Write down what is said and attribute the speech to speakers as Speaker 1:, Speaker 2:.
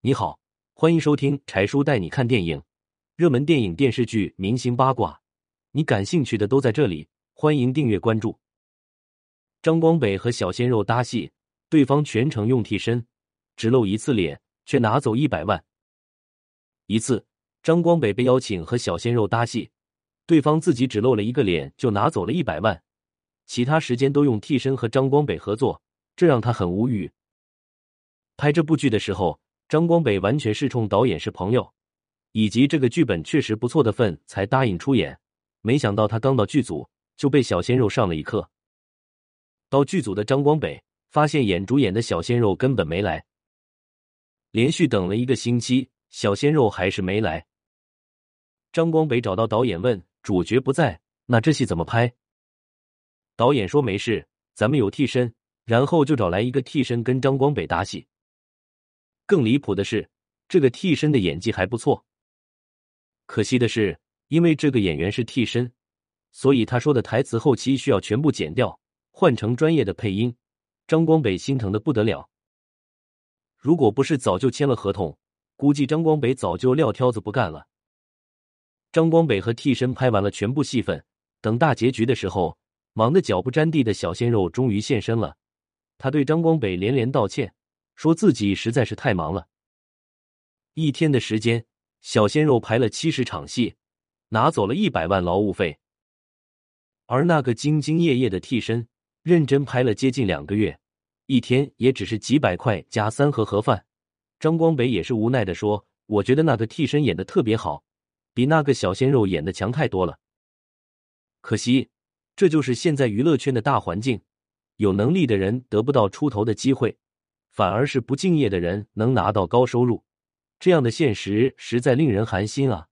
Speaker 1: 你好，欢迎收听柴叔带你看电影，热门电影、电视剧、明星八卦，你感兴趣的都在这里。欢迎订阅关注。张光北和小鲜肉搭戏，对方全程用替身，只露一次脸，却拿走一百万。一次，张光北被邀请和小鲜肉搭戏，对方自己只露了一个脸，就拿走了一百万，其他时间都用替身和张光北合作，这让他很无语。拍这部剧的时候。张光北完全是冲导演是朋友，以及这个剧本确实不错的份才答应出演。没想到他刚到剧组就被小鲜肉上了一课。到剧组的张光北发现演主演的小鲜肉根本没来，连续等了一个星期，小鲜肉还是没来。张光北找到导演问：“主角不在，那这戏怎么拍？”导演说：“没事，咱们有替身。”然后就找来一个替身跟张光北搭戏。更离谱的是，这个替身的演技还不错。可惜的是，因为这个演员是替身，所以他说的台词后期需要全部剪掉，换成专业的配音。张光北心疼的不得了。如果不是早就签了合同，估计张光北早就撂挑子不干了。张光北和替身拍完了全部戏份，等大结局的时候，忙得脚不沾地的小鲜肉终于现身了。他对张光北连连道歉。说自己实在是太忙了，一天的时间，小鲜肉排了七十场戏，拿走了一百万劳务费。而那个兢兢业业的替身，认真拍了接近两个月，一天也只是几百块加三盒盒饭。张光北也是无奈的说：“我觉得那个替身演的特别好，比那个小鲜肉演的强太多了。可惜，这就是现在娱乐圈的大环境，有能力的人得不到出头的机会。”反而是不敬业的人能拿到高收入，这样的现实实在令人寒心啊！